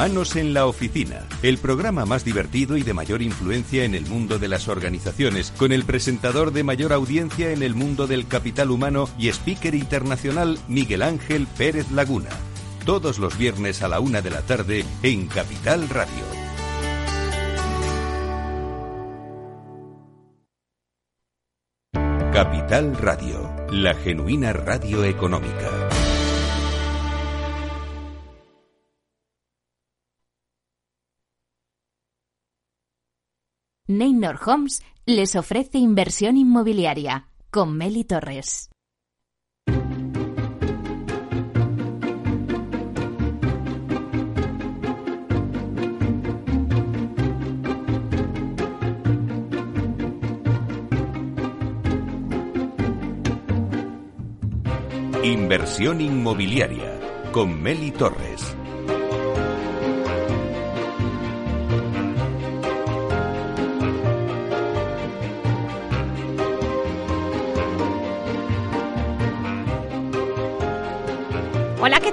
Humanos en la Oficina, el programa más divertido y de mayor influencia en el mundo de las organizaciones, con el presentador de mayor audiencia en el mundo del capital humano y speaker internacional Miguel Ángel Pérez Laguna. Todos los viernes a la una de la tarde en Capital Radio. Capital Radio, la genuina radio económica. Neynor Homes les ofrece inversión inmobiliaria con Meli Torres. Inversión inmobiliaria con Meli Torres.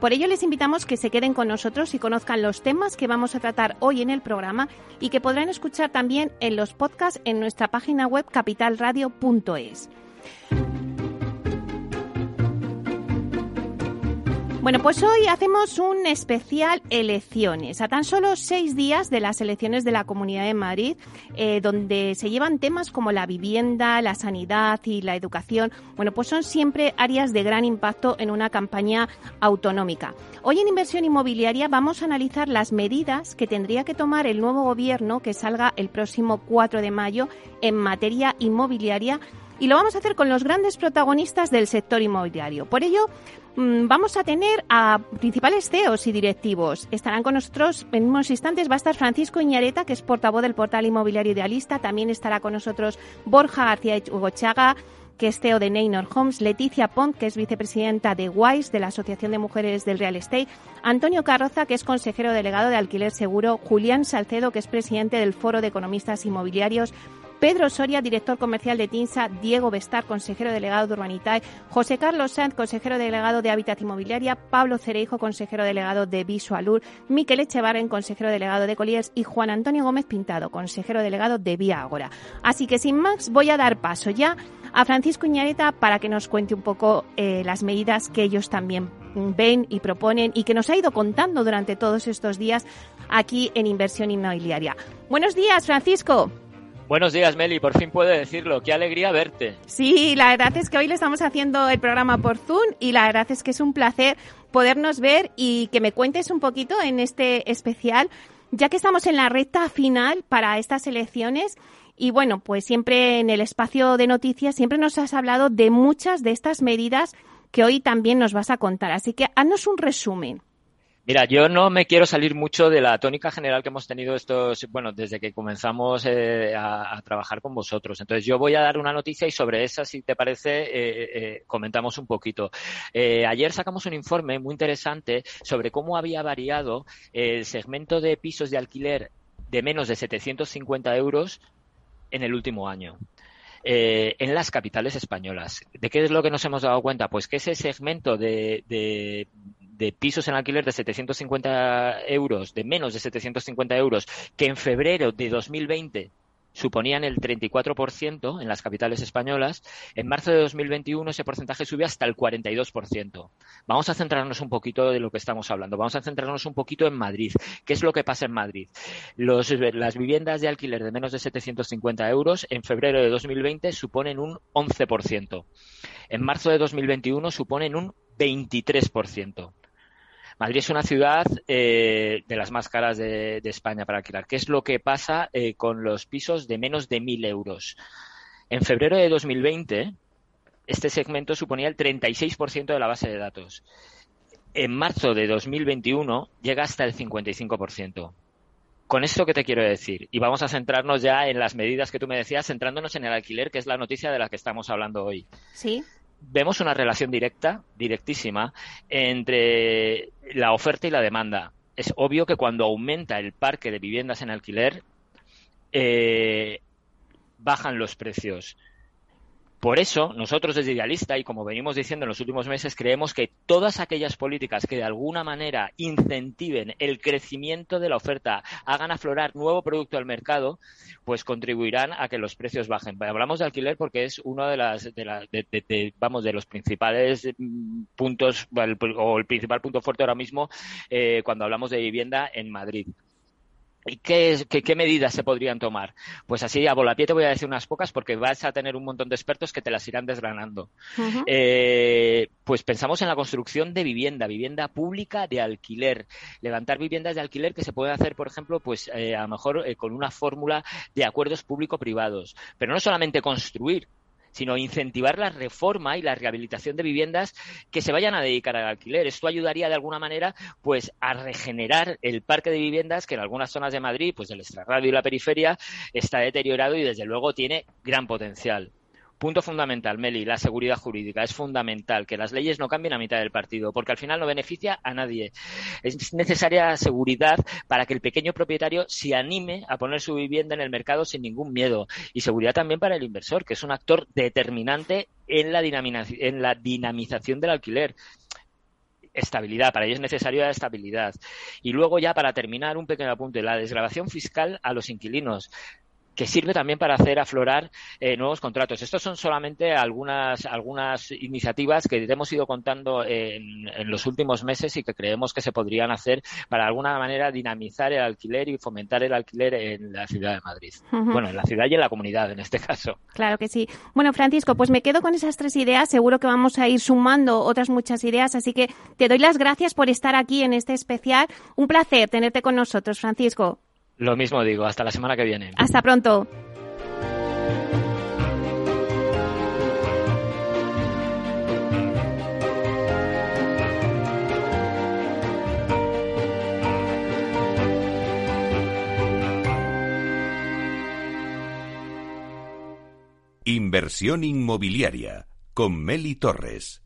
Por ello les invitamos que se queden con nosotros y conozcan los temas que vamos a tratar hoy en el programa y que podrán escuchar también en los podcasts en nuestra página web capitalradio.es. Bueno, pues hoy hacemos un especial elecciones, a tan solo seis días de las elecciones de la Comunidad de Madrid, eh, donde se llevan temas como la vivienda, la sanidad y la educación. Bueno, pues son siempre áreas de gran impacto en una campaña autonómica. Hoy en Inversión Inmobiliaria vamos a analizar las medidas que tendría que tomar el nuevo gobierno que salga el próximo 4 de mayo en materia inmobiliaria y lo vamos a hacer con los grandes protagonistas del sector inmobiliario. Por ello, vamos a tener a principales CEOs y directivos. Estarán con nosotros en unos instantes. Va a estar Francisco Iñareta, que es portavoz del portal inmobiliario idealista. También estará con nosotros Borja García Hugochaga que es CEO de Neynor Homes, Leticia Pont, que es vicepresidenta de WISE, de la Asociación de Mujeres del Real Estate, Antonio Carroza, que es consejero delegado de Alquiler Seguro, Julián Salcedo, que es presidente del Foro de Economistas Inmobiliarios, Pedro Soria, director comercial de TINSA, Diego Bestar, consejero delegado de Urbanitae, José Carlos Sanz, consejero delegado de Hábitat Inmobiliaria, Pablo Cereijo, consejero delegado de Visualur, Miquel Echevarren, consejero delegado de Colliers y Juan Antonio Gómez Pintado, consejero delegado de Vía Agora. Así que sin más, voy a dar paso ya a Francisco Iñareta para que nos cuente un poco eh, las medidas que ellos también ven y proponen y que nos ha ido contando durante todos estos días aquí en Inversión Inmobiliaria. Buenos días, Francisco. Buenos días, Meli. Por fin puedo decirlo. Qué alegría verte. Sí, la verdad es que hoy le estamos haciendo el programa por Zoom y la verdad es que es un placer podernos ver y que me cuentes un poquito en este especial, ya que estamos en la recta final para estas elecciones. Y bueno, pues siempre en el espacio de noticias, siempre nos has hablado de muchas de estas medidas que hoy también nos vas a contar. Así que haznos un resumen. Mira, yo no me quiero salir mucho de la tónica general que hemos tenido estos, bueno, desde que comenzamos eh, a, trabajar con vosotros. Entonces, yo voy a dar una noticia y sobre esa, si te parece, eh, eh, comentamos un poquito. ayer sacamos un informe muy interesante sobre cómo había variado el segmento de pisos de alquiler de menos de 750 euros en el último año. eh, en las capitales españolas. ¿De qué es lo que nos hemos dado cuenta? Pues que ese segmento de, de, de pisos en alquiler de 750 euros, de menos de 750 euros, que en febrero de 2020 suponían el 34% en las capitales españolas. En marzo de 2021 ese porcentaje subió hasta el 42%. Vamos a centrarnos un poquito de lo que estamos hablando. Vamos a centrarnos un poquito en Madrid. ¿Qué es lo que pasa en Madrid? las viviendas de alquiler de menos de 750 euros en febrero de 2020 suponen un 11%. En marzo de 2021 suponen un 23%. Madrid es una ciudad eh, de las más caras de, España para alquilar. ¿Qué es lo que pasa eh, con los pisos de menos de 1.000 euros? En febrero de 2020, este segmento suponía el 36% de la base de datos. En marzo de 2021 llega hasta el 55%. Con esto, ¿qué te quiero decir? Y vamos a centrarnos ya en las medidas que tú me decías, centrándonos en el alquiler, que es la noticia de la que estamos hablando hoy. Sí vemos una relación directa, directísima, entre la oferta y la demanda. Es obvio que cuando aumenta el parque de viviendas en alquiler, eh, bajan los precios. Por eso, nosotros desde Idealista, y como venimos diciendo en los últimos meses, creemos que todas aquellas políticas que de alguna manera incentiven el crecimiento de la oferta, hagan aflorar nuevo producto al mercado, pues contribuirán a que los precios bajen. Hablamos de alquiler porque es uno de las, de, vamos, de los principales mm, puntos, o el principal punto fuerte ahora mismo eh, cuando hablamos de vivienda en Madrid. ¿Y qué, qué, medidas se podrían tomar? Pues así, a volapié te voy a decir unas pocas porque vas a tener un montón de expertos que te las irán desgranando. Eh, pues pensamos en la construcción de vivienda, vivienda pública de alquiler, levantar viviendas de alquiler que se pueden hacer, por ejemplo, pues eh, a lo mejor eh, con una fórmula de acuerdos público-privados. Pero no solamente construir, sino incentivar la reforma y la rehabilitación de viviendas que se vayan a dedicar al alquiler. Esto ayudaría de alguna manera pues a regenerar el parque de viviendas que en algunas zonas de Madrid, pues del extrarradio y la periferia, está deteriorado y desde luego tiene gran potencial. Punto fundamental, Meli, la seguridad jurídica. Es fundamental que las leyes no cambien a mitad del partido, porque al final no beneficia a nadie. Es necesaria seguridad para que el pequeño propietario se anime a poner su vivienda en el mercado sin ningún miedo. Y seguridad también para el inversor, que es un actor determinante en la, en la dinamización del alquiler estabilidad, para ello es necesaria estabilidad. Y luego ya para terminar un pequeño apunte, la desgrabación fiscal a los inquilinos que sirve también para hacer aflorar eh, nuevos contratos. Estos son solamente algunas, algunas iniciativas que hemos ido contando en, los últimos meses y que creemos que se podrían hacer para de alguna manera dinamizar el alquiler y fomentar el alquiler en la ciudad de Madrid. Bueno, en la ciudad y en la comunidad en este caso. Claro que sí. Bueno, Francisco, pues me quedo con esas tres ideas. Seguro que vamos a ir sumando otras muchas ideas, así que te doy las gracias por estar aquí en este especial. Un placer tenerte con nosotros, Francisco. Lo mismo digo, hasta la semana que viene. Hasta pronto. Inversión inmobiliaria con Meli Torres.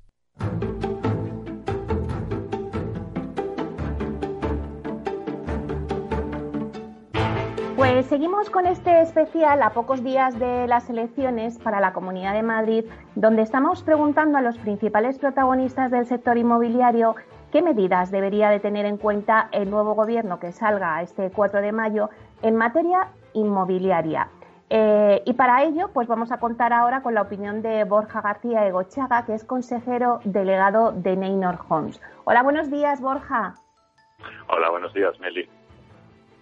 Seguimos con este especial a pocos días de las elecciones para la Comunidad de Madrid, donde estamos preguntando a los principales protagonistas del sector inmobiliario qué medidas debería de tener en cuenta el nuevo gobierno que salga este 4 de mayo en materia inmobiliaria. Eh, y para ello, pues vamos a contar ahora con la opinión de Borja García Egochaga, que es consejero delegado de Neynor Homes. Hola, buenos días, Borja. Hola, buenos días, Meli.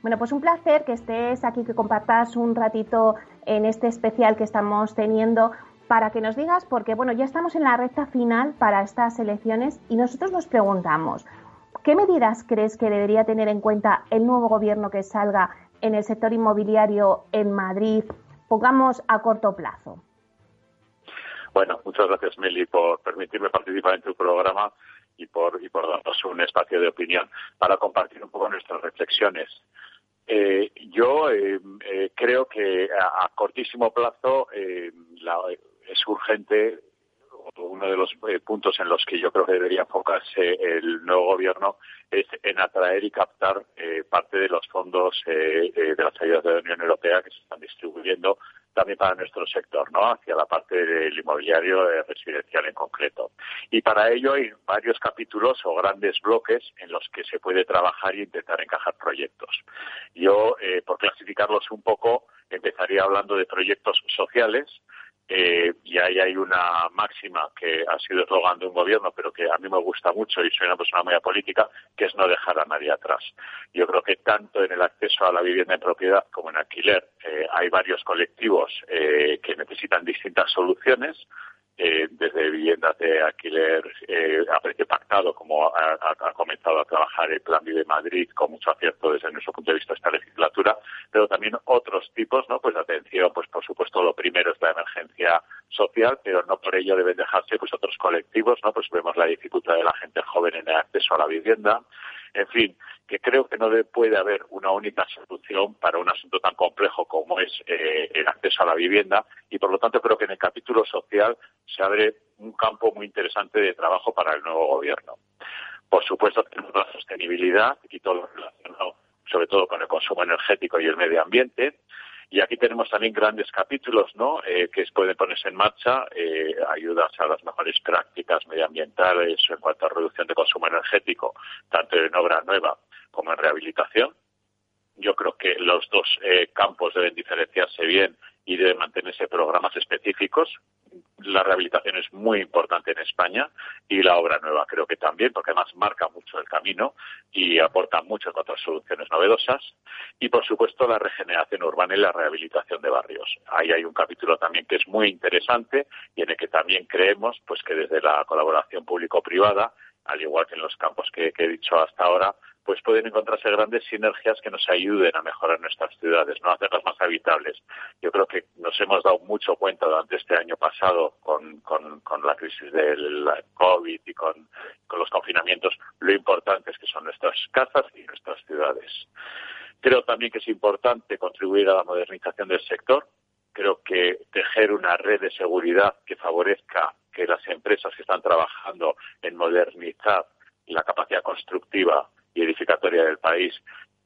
Bueno, pues un placer que estés aquí, que compartas un ratito en este especial que estamos teniendo para que nos digas, porque bueno, ya estamos en la recta final para estas elecciones y nosotros nos preguntamos, ¿qué medidas crees que debería tener en cuenta el nuevo gobierno que salga en el sector inmobiliario en Madrid, pongamos a corto plazo? Bueno, muchas gracias Meli por permitirme participar en tu programa y por, y por darnos un espacio de opinión para compartir un poco nuestras reflexiones. Eh, yo eh, eh, creo que a, cortísimo plazo es urgente uno de los puntos en los que yo creo que debería enfocarse el nuevo gobierno es en atraer y captar parte de los fondos de las ayudas de la Unión Europea que se están distribuyendo también para nuestro sector, ¿no? Hacia la parte del inmobiliario residencial en concreto. Y para ello hay varios capítulos o grandes bloques en los que se puede trabajar e intentar encajar proyectos. Yo, eh, por clasificarlos un poco, empezaría hablando de proyectos sociales, eh, y ahí hay una máxima que ha sido eslogan de un gobierno, pero que a mí me gusta mucho y soy una persona muy política, que es no dejar a nadie atrás. Yo creo que tanto en el acceso a la vivienda en propiedad como en alquiler eh, hay varios colectivos eh, que necesitan distintas soluciones eh, desde viviendas de alquiler eh, a precio pactado, como ha, comenzado a trabajar el Plan Vive Madrid con mucho acierto desde nuestro punto de vista esta legislatura, pero también otros tipos, ¿no? Pues atención, pues por supuesto lo primero es la emergencia social, pero no por ello deben dejarse pues otros colectivos, ¿no? Pues vemos la dificultad de la gente joven en el acceso a la vivienda, en fin, que creo que no puede haber una única solución para un asunto tan complejo como es eh, el acceso a la vivienda y por lo tanto creo que en el capítulo social se abre un campo muy interesante de trabajo para el nuevo gobierno. Por supuesto tenemos la sostenibilidad y todo lo relacionado sobre todo con el consumo energético y el medio ambiente. Y aquí tenemos también grandes capítulos ¿no? Eh, que pueden ponerse en marcha, eh, ayudas a las mejores prácticas medioambientales en cuanto a reducción de consumo energético, tanto en obra nueva como en rehabilitación. Yo creo que los dos eh, campos deben diferenciarse bien y deben mantenerse programas específicos. La rehabilitación es muy importante en España y la obra nueva creo que también, porque además marca mucho el camino y aporta muchas otras soluciones novedosas. Y por supuesto la regeneración urbana y la rehabilitación de barrios. Ahí hay un capítulo también que es muy interesante y en el que también creemos pues que desde la colaboración público-privada, al igual que en los campos que he dicho hasta ahora, pues pueden encontrarse grandes sinergias que nos ayuden a mejorar nuestras ciudades, no hacerlas más habitables. Yo creo que nos hemos dado mucho cuenta durante este año pasado con, la crisis del COVID y con, los confinamientos lo importantes que son nuestras casas y nuestras ciudades. Creo también que es importante contribuir a la modernización del sector. Creo que tejer una red de seguridad que favorezca que las empresas que están trabajando en modernizar la capacidad constructiva y edificatoria del país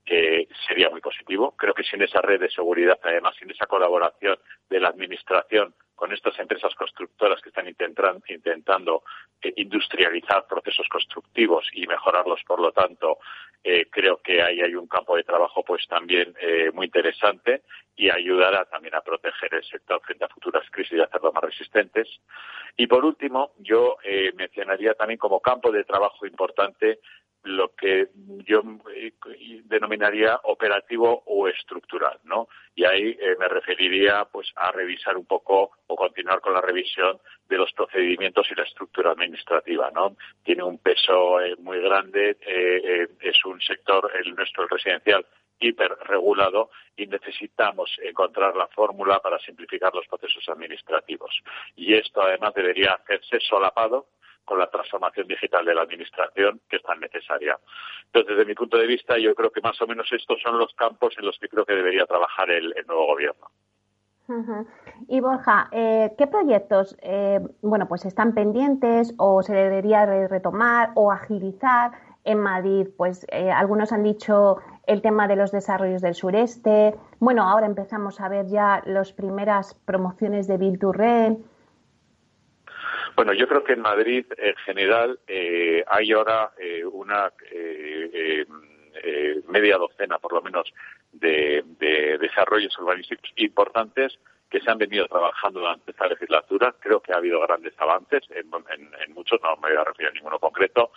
que sería muy positivo. Creo que sin esa red de seguridad, además, sin esa colaboración de la Administración con estas empresas constructoras que están intentando eh, industrializar procesos constructivos y mejorarlos, por lo tanto, eh, creo que ahí hay un campo de trabajo pues también eh, muy interesante y ayudará también a proteger el sector frente a futuras crisis y hacerlo más resistentes. Y por último, yo mencionaría también como campo de trabajo importante lo que yo eh, denominaría operativo o estructural, ¿no? Y ahí eh, me referiría pues a revisar un poco o continuar con la revisión de los procedimientos y la estructura administrativa, ¿no? Tiene un peso eh, muy grande, es un sector, el nuestro, residencial, hiperregulado y necesitamos encontrar la fórmula para simplificar los procesos administrativos. Y esto además debería hacerse solapado con la transformación digital de la administración que es tan necesaria. Entonces, desde mi punto de vista, yo creo que más o menos estos son los campos en los que creo que debería trabajar el, nuevo gobierno. Y Borja, eh, ¿qué proyectos, eh, bueno, pues están pendientes o se debería retomar o agilizar en Madrid? Pues eh, algunos han dicho el tema de los desarrollos del sureste. Bueno, ahora empezamos a ver ya las primeras promociones de Bill bueno, yo creo que en Madrid, en general, eh, hay ahora eh, una eh, media docena, por lo menos, de, desarrollos urbanísticos importantes que se han venido trabajando durante esta legislatura. Creo que ha habido grandes avances en, muchos, no me voy a referir a ninguno concreto,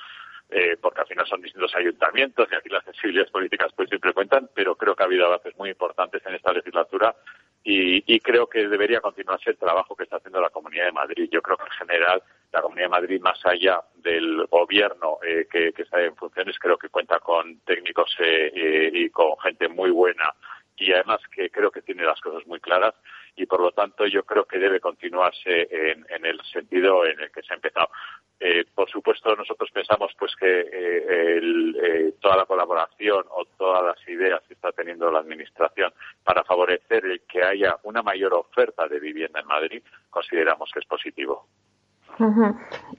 porque al final son distintos ayuntamientos y aquí las sensibilidades políticas pues siempre cuentan, pero creo que ha habido avances muy importantes en esta legislatura y, creo que debería continuarse el trabajo que está haciendo la Comunidad de Madrid. Yo creo que en general la Comunidad de Madrid, más allá del gobierno eh, que, está en funciones, creo que cuenta con técnicos eh, eh, y con gente muy buena y además que creo que tiene las cosas muy claras y por lo tanto yo creo que debe continuarse en, el sentido en el que se ha empezado. Eh, por supuesto nosotros pensamos pues que eh, eh, toda la colaboración o todas las ideas que está teniendo la administración para favorecer el que haya una mayor oferta de vivienda en Madrid consideramos que es positivo.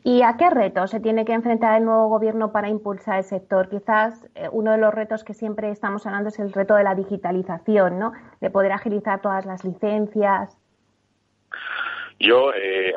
¿Y a qué retos se tiene que enfrentar el nuevo gobierno para impulsar el sector? Quizás eh, uno de los retos que siempre estamos hablando es el reto de la digitalización, ¿no? De poder agilizar todas las licencias. Yo, eh,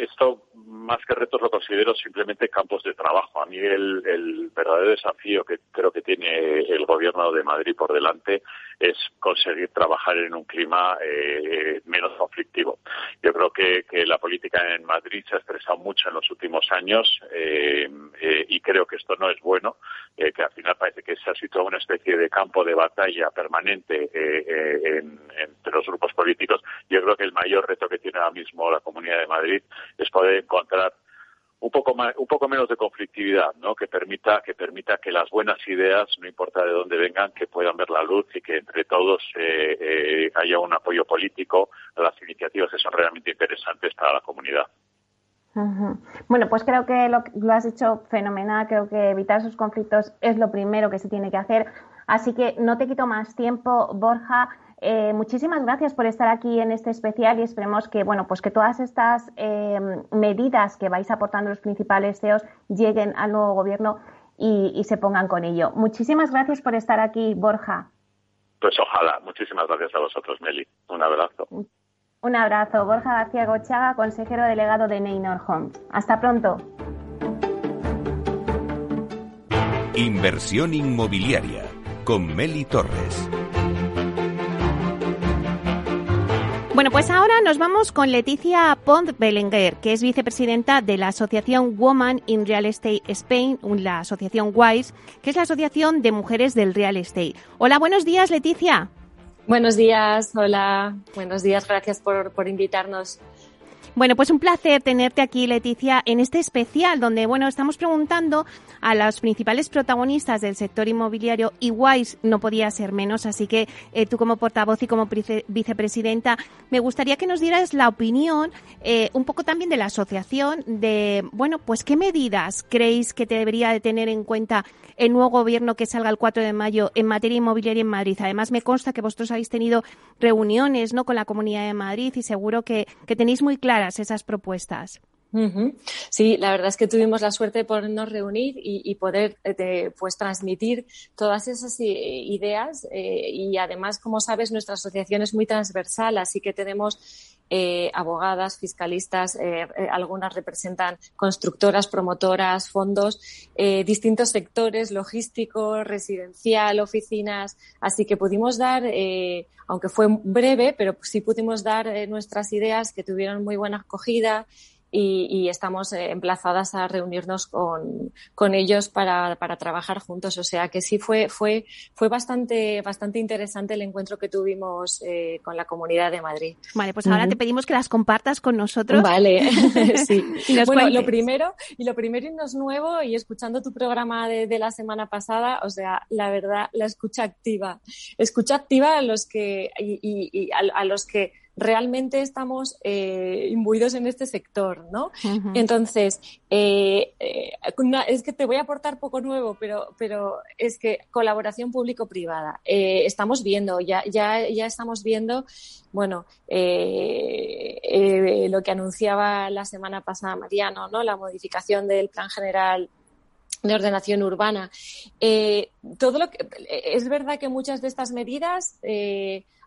esto más que retos lo considero simplemente campos de trabajo. A mí el, verdadero desafío que creo que tiene el gobierno de Madrid por delante es conseguir trabajar en un clima eh, menos conflictivo. Yo creo que, que, la política en Madrid se ha estresado mucho en los últimos años eh, eh, y creo que esto no es bueno, eh, que al final parece que se ha situado una especie de campo de batalla permanente eh, en, entre los grupos políticos. Yo creo que el mayor reto que tiene ahora mismo la Comunidad de Madrid es poder encontrar un poco más, un poco menos de conflictividad, ¿no? Que permita que permita que las buenas ideas, no importa de dónde vengan, que puedan ver la luz y que entre todos eh, eh, haya un apoyo político a las iniciativas que son realmente interesantes para la comunidad. Bueno, pues creo que lo, lo has hecho fenomenal. Creo que evitar esos conflictos es lo primero que se tiene que hacer. Así que no te quito más tiempo, Borja. Eh, muchísimas gracias por estar aquí en este especial y esperemos que, bueno, pues que todas estas eh, medidas que vais aportando los principales CEOs lleguen al nuevo gobierno y, y, se pongan con ello. Muchísimas gracias por estar aquí, Borja. Pues ojalá. Muchísimas gracias a vosotros, Meli. Un abrazo. Un abrazo. Borja García Gochaga, consejero delegado de Neynor Homes. Hasta pronto. Inversión inmobiliaria con Meli Torres. Bueno, pues ahora nos vamos con Leticia Pont Belenguer, que es vicepresidenta de la Asociación Woman in Real Estate Spain, la asociación WISE, que es la Asociación de Mujeres del Real Estate. Hola, buenos días, Leticia. Buenos días, hola, buenos días, gracias por, por invitarnos. Bueno, pues un placer tenerte aquí, Leticia, en este especial donde, bueno, estamos preguntando a los principales protagonistas del sector inmobiliario y no podía ser menos, así que eh, tú como portavoz y como vicepresidenta, me gustaría que nos dieras la opinión eh, un poco también de la asociación de, bueno, pues qué medidas creéis que debería de tener en cuenta el nuevo gobierno que salga el 4 de mayo en materia inmobiliaria en Madrid. Además, me consta que vosotros habéis tenido reuniones ¿no? con la Comunidad de Madrid y seguro que, que tenéis muy esas propuestas. Sí, la verdad es que tuvimos la suerte de podernos reunir y, poder eh, pues transmitir todas esas ideas eh, y además, como sabes, nuestra asociación es muy transversal, así que tenemos eh, abogadas, fiscalistas, eh, eh, algunas representan constructoras, promotoras, fondos, eh, distintos sectores, logístico, residencial, oficinas. Así que pudimos dar, eh, aunque fue breve, pero sí pudimos dar nuestras ideas que tuvieron muy buena acogida y, y estamos eh, emplazadas a reunirnos con, con ellos para, para, trabajar juntos. O sea que sí fue, fue, fue bastante, bastante interesante el encuentro que tuvimos eh, con la Comunidad de Madrid. Vale, pues ahora uh -huh. te pedimos que las compartas con nosotros. Vale, sí. bueno, cuentes. lo primero, y lo primero y no es nuevo, y escuchando tu programa de, de, la semana pasada, o sea, la verdad, la escucha activa. Escucha activa a los que, y, y, y a, a los que realmente estamos eh, imbuidos en este sector, ¿no? Uh -huh. Entonces, eh, eh, es que te voy a aportar poco nuevo, pero, pero es que colaboración público-privada. Estamos viendo, ya, ya, ya estamos viendo, bueno, lo que anunciaba la semana pasada Mariano, ¿no? La modificación del Plan General de ordenación urbana. Todo lo que es verdad que muchas de estas medidas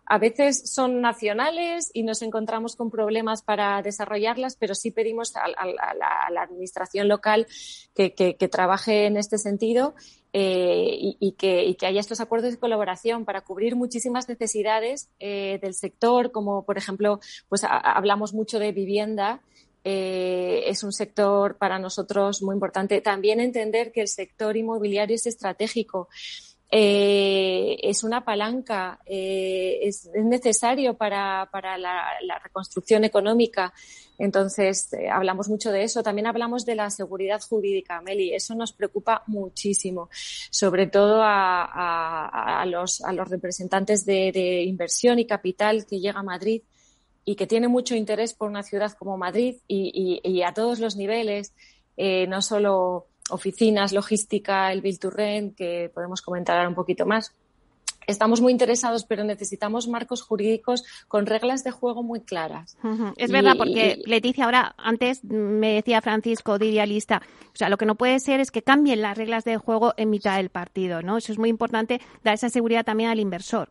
a veces son nacionales y nos encontramos con problemas para desarrollarlas, pero sí pedimos a, la, administración local que, trabaje en este sentido eh, y, y, que, y, que, haya estos acuerdos de colaboración para cubrir muchísimas necesidades eh, del sector, como por ejemplo, pues hablamos mucho de vivienda. Eh, es un sector para nosotros muy importante. También entender que el sector inmobiliario es estratégico eh, es una palanca, eh, es, es, necesario para, para la, reconstrucción económica. Entonces, eh, hablamos mucho de eso. También hablamos de la seguridad jurídica, Meli. Eso nos preocupa muchísimo, sobre todo a, a, los, a los representantes de, inversión y capital que llega a Madrid y que tiene mucho interés por una ciudad como Madrid y, y, y a todos los niveles, eh, no solo oficinas, logística, el Bill to Rent, que podemos comentar ahora un poquito más. Estamos muy interesados, pero necesitamos marcos jurídicos con reglas de juego muy claras. Uh -huh. Es y, verdad, porque y, Leticia, ahora, antes me decía Francisco de Idealista, o sea, lo que no puede ser es que cambien las reglas de juego en mitad del partido, ¿no? Eso es muy importante, dar esa seguridad también al inversor.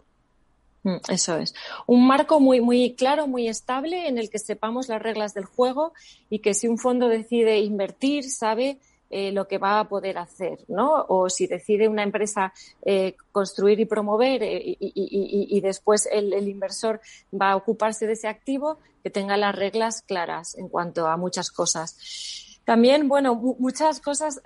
Mm, eso es. Un marco muy, muy claro, muy estable, en el que sepamos las reglas del juego y que si un fondo decide invertir, sabe eh, lo que va a poder hacer, ¿no? O si decide una empresa eh, construir y promover eh, y, después el, inversor va a ocuparse de ese activo, que tenga las reglas claras en cuanto a muchas cosas. También, bueno, muchas cosas,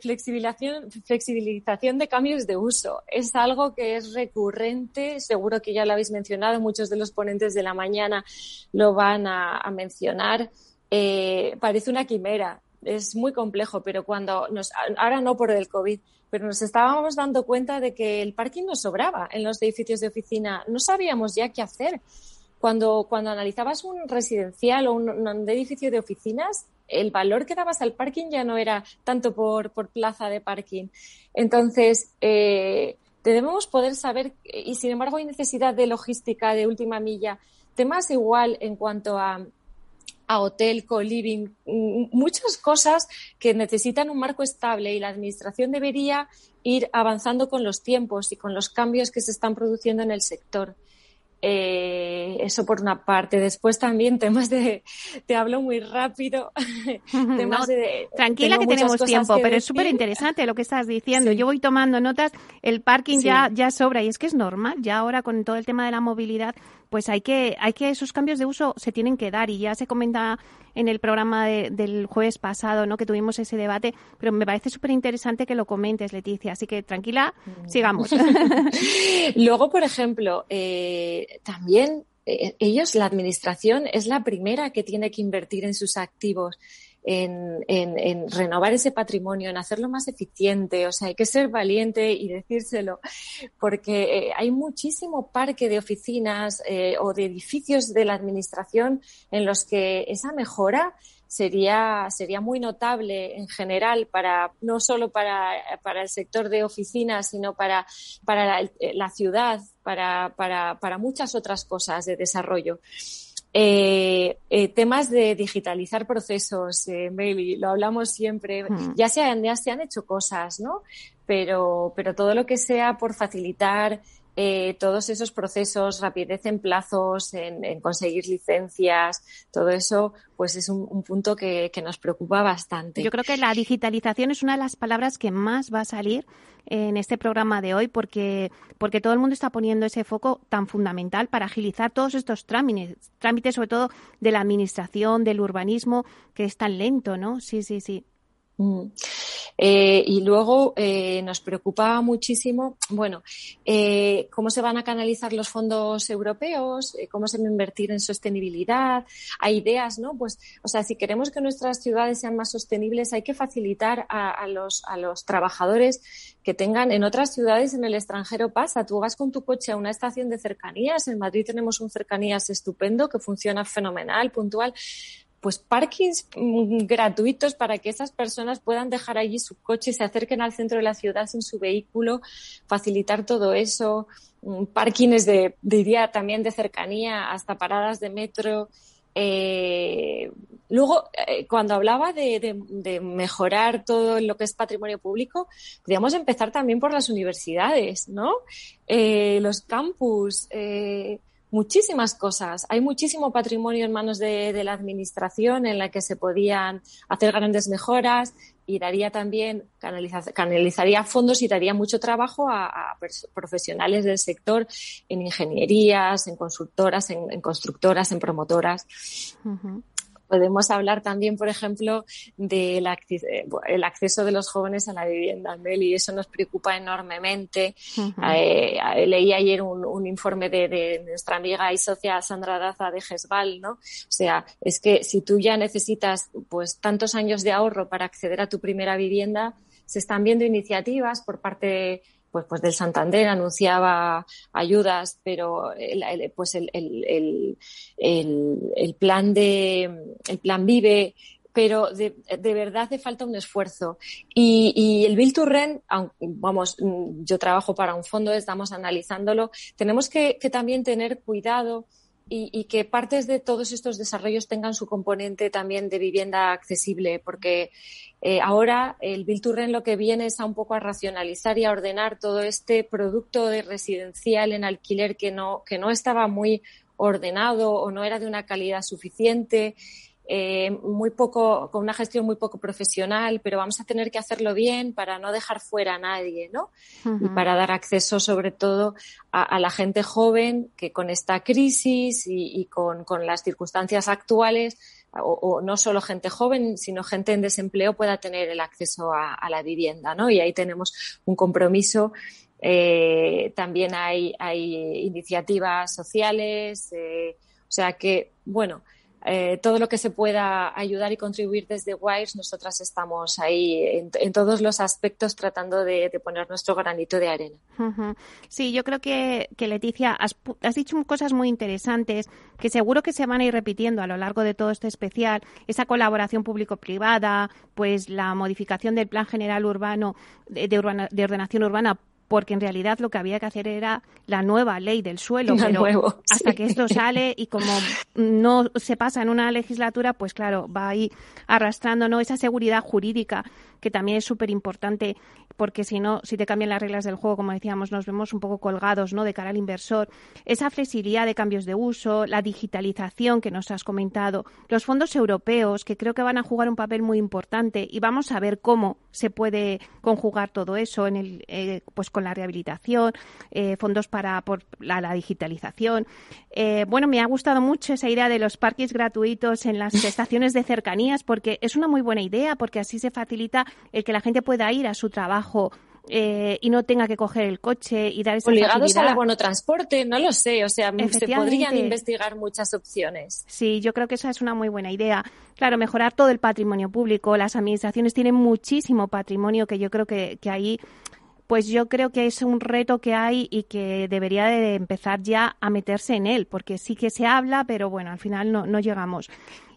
flexibilización, flexibilización de cambios de uso. Es algo que es recurrente, seguro que ya lo habéis mencionado, muchos de los ponentes de la mañana lo van a, mencionar. Parece una quimera, es muy complejo, pero cuando nos, ahora no por el COVID, pero nos estábamos dando cuenta de que el parking nos sobraba en los edificios de oficina. No sabíamos ya qué hacer. Cuando, cuando analizabas un residencial o un edificio de oficinas, el valor que dabas al parking ya no era tanto por, plaza de parking. Entonces, eh, debemos poder saber, y sin embargo hay necesidad de logística de última milla, temas igual en cuanto a, a hotel, co-living, muchas cosas que necesitan un marco estable y la Administración debería ir avanzando con los tiempos y con los cambios que se están produciendo en el sector. Eh, eso por una parte. Después también temas de, te hablo muy rápido. temas de, tranquila que tenemos tiempo, pero es súper interesante lo que estás diciendo. Yo voy tomando notas, el parking ya, ya sobra y es que es normal, ya ahora con todo el tema de la movilidad pues hay que, hay que esos cambios de uso se tienen que dar y ya se comenta en el programa del jueves pasado, ¿no? Que tuvimos ese debate, pero me parece súper interesante que lo comentes, Leticia. Así que tranquila, mm. sigamos. Luego, por ejemplo, eh, también eh, ellos, la administración, es la primera que tiene que invertir en sus activos en, renovar ese patrimonio, en hacerlo más eficiente. O sea, hay que ser valiente y decírselo, porque eh, hay muchísimo parque de oficinas eh, o de edificios de la administración en los que esa mejora sería, sería muy notable en general para, no solo para, para el sector de oficinas, sino para, para la, la ciudad, para, para muchas otras cosas de desarrollo. Eh, eh, temas de digitalizar procesos, eh, lo hablamos siempre, hmm. ya, se han, ya se han hecho cosas, ¿no? Pero, pero todo lo que sea por facilitar eh, todos esos procesos, rapidez en plazos, en, conseguir licencias, todo eso, pues es un, punto que, nos preocupa bastante. Yo creo que la digitalización es una de las palabras que más va a salir en este programa de hoy porque, porque todo el mundo está poniendo ese foco tan fundamental para agilizar todos estos trámites, trámites sobre todo de la administración, del urbanismo, que es tan lento, ¿no? Sí, sí, sí. Mm. Eh, y luego eh, nos preocupa muchísimo, bueno, eh, cómo se van a canalizar los fondos europeos, cómo se va a invertir en sostenibilidad. Hay ideas, ¿no? Pues, o sea, si queremos que nuestras ciudades sean más sostenibles, hay que facilitar a, los, a los trabajadores que tengan en otras ciudades en el extranjero pasa. Tú vas con tu coche a una estación de cercanías. En Madrid tenemos un cercanías estupendo que funciona fenomenal, puntual pues parkings mm, gratuitos para que esas personas puedan dejar allí su coche se acerquen al centro de la ciudad sin su vehículo, facilitar todo eso, mm, parkings de, diría también de cercanía, hasta paradas de metro. Eh, luego, eh, cuando hablaba de, mejorar todo lo que es patrimonio público, podríamos empezar también por las universidades, ¿no? Eh, los campus, muchísimas cosas. Hay muchísimo patrimonio en manos de, la administración en la que se podían hacer grandes mejoras y daría también, canalizaría fondos y daría mucho trabajo a, profesionales del sector en ingenierías, en consultoras, en, constructoras, en promotoras. Podemos hablar también, por ejemplo, del el acceso de los jóvenes a la vivienda, y eso nos preocupa enormemente. Eh, eh, leí ayer un, informe de, nuestra amiga y socia Sandra Daza de GESVAL, ¿no? O sea, es que si tú ya necesitas pues tantos años de ahorro para acceder a tu primera vivienda, se están viendo iniciativas por parte pues, pues del Santander anunciaba ayudas, pero el, pues el, el, el, plan de el plan vive pero de, de, verdad hace falta un esfuerzo. Y, y el Bill to Rent, vamos, yo trabajo para un fondo, estamos analizándolo, tenemos que, que también tener cuidado y, que partes de todos estos desarrollos tengan su componente también de vivienda accesible, porque eh, ahora el Bilturren lo que viene es a un poco a racionalizar y a ordenar todo este producto de residencial en alquiler que no, que no estaba muy ordenado o no era de una calidad suficiente eh, muy poco, con una gestión muy poco profesional, pero vamos a tener que hacerlo bien para no dejar fuera a nadie, ¿no? Y para dar acceso sobre todo a, la gente joven que con esta crisis y, con, las circunstancias actuales, o, no solo gente joven, sino gente en desempleo pueda tener el acceso a, la vivienda, ¿no? Y ahí tenemos un compromiso eh, también hay, hay iniciativas sociales, eh, o sea que, bueno, eh, todo lo que se pueda ayudar y contribuir desde WIRES, nosotras estamos ahí en, todos los aspectos tratando de, poner nuestro granito de arena. Sí, yo creo que, Leticia, has, dicho cosas muy interesantes que seguro que se van a ir repitiendo a lo largo de todo este especial. Esa colaboración público-privada, pues la modificación del Plan General Urbano de Ordenación Urbana porque en realidad lo que había que hacer era la nueva ley del suelo. pero hasta que esto sale y como no se pasa en una legislatura, pues claro, va ahí arrastrando ¿no? esa seguridad jurídica que también es súper importante porque si no, si te cambian las reglas del juego, como decíamos, nos vemos un poco colgados ¿no? de cara al inversor. Esa flexibilidad de cambios de uso, la digitalización que nos has comentado, los fondos europeos que creo que van a jugar un papel muy importante y vamos a ver cómo se puede conjugar todo eso en el, eh, pues con la rehabilitación, eh, fondos para por la, digitalización. Eh, bueno, me ha gustado mucho esa idea de los parques gratuitos en las estaciones de cercanías porque es una muy buena idea porque así se facilita el que la gente pueda ir a su trabajo eh, y no tenga que coger el coche y dar esa Obligados al transporte, no lo sé, o sea, se podrían investigar muchas opciones. Sí, yo creo que esa es una muy buena idea. Claro, mejorar todo el patrimonio público, las administraciones tienen muchísimo patrimonio que yo creo que, que ahí pues yo creo que es un reto que hay y que debería de empezar ya a meterse en él, porque sí que se habla, pero bueno, al final no, no llegamos.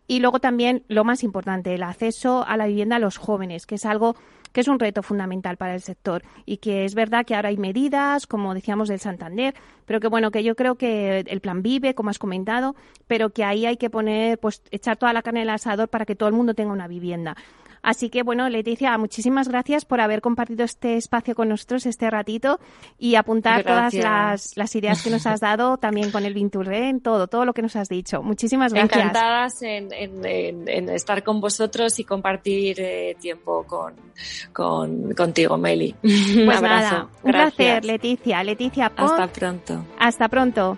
Y luego también lo más importante, el acceso a la vivienda a los jóvenes, que es algo que es un reto fundamental para el sector y que es verdad que ahora hay medidas, como decíamos del Santander, pero que bueno, que yo creo que el plan vive, como has comentado, pero que ahí hay que poner, pues echar toda la carne en el asador para que todo el mundo tenga una vivienda. Así que, bueno, Leticia, muchísimas gracias por haber compartido este espacio con nosotros, este ratito, y apuntar todas las, ideas que nos has dado, también con el Vinturren, todo, todo lo que nos has dicho. Muchísimas gracias. Encantadas en, estar con vosotros y compartir eh, tiempo con, contigo, Meli. Pues un abrazo. un placer, Leticia. Leticia, Hasta pronto. Hasta pronto.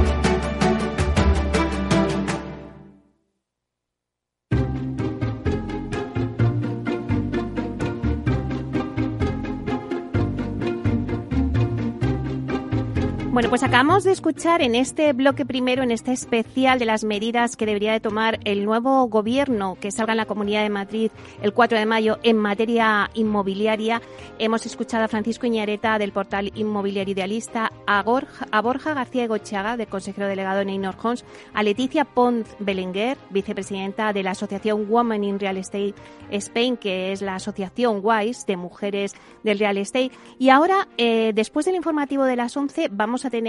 Pues acabamos de escuchar en este bloque primero, en este especial de las medidas que debería de tomar el nuevo gobierno que salga en la Comunidad de Madrid el 4 de mayo en materia inmobiliaria. Hemos escuchado a Francisco Iñareta del portal Inmobiliario Idealista, a, Borja, García Egochaga, del consejero delegado en Einor Homes, a Leticia Pons Belenguer, vicepresidenta de la Asociación Women in Real Estate Spain, que es la asociación WISE de mujeres del real estate. Y ahora, eh, después del informativo de las 11, vamos a tener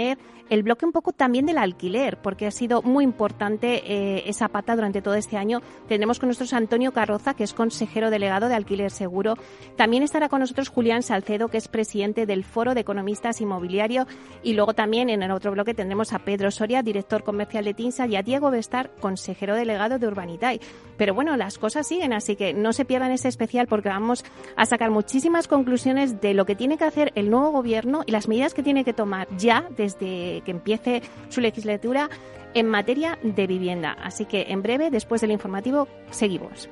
el bloque un poco también del alquiler, porque ha sido muy importante eh, esa pata durante todo este año. Tendremos con nosotros a Antonio Carroza, que es consejero delegado de Alquiler Seguro. También estará con nosotros Julián Salcedo, que es presidente del Foro de Economistas Inmobiliario. Y luego también en el otro bloque tendremos a Pedro Soria, director comercial de TINSA, y a Diego Bestar, consejero delegado de Urbanitay. Pero bueno, las cosas siguen, así que no se pierdan este especial porque vamos a sacar muchísimas conclusiones de lo que tiene que hacer el nuevo gobierno y las medidas que tiene que tomar ya desde que empiece su legislatura en materia de vivienda. Así que en breve, después del informativo, seguimos.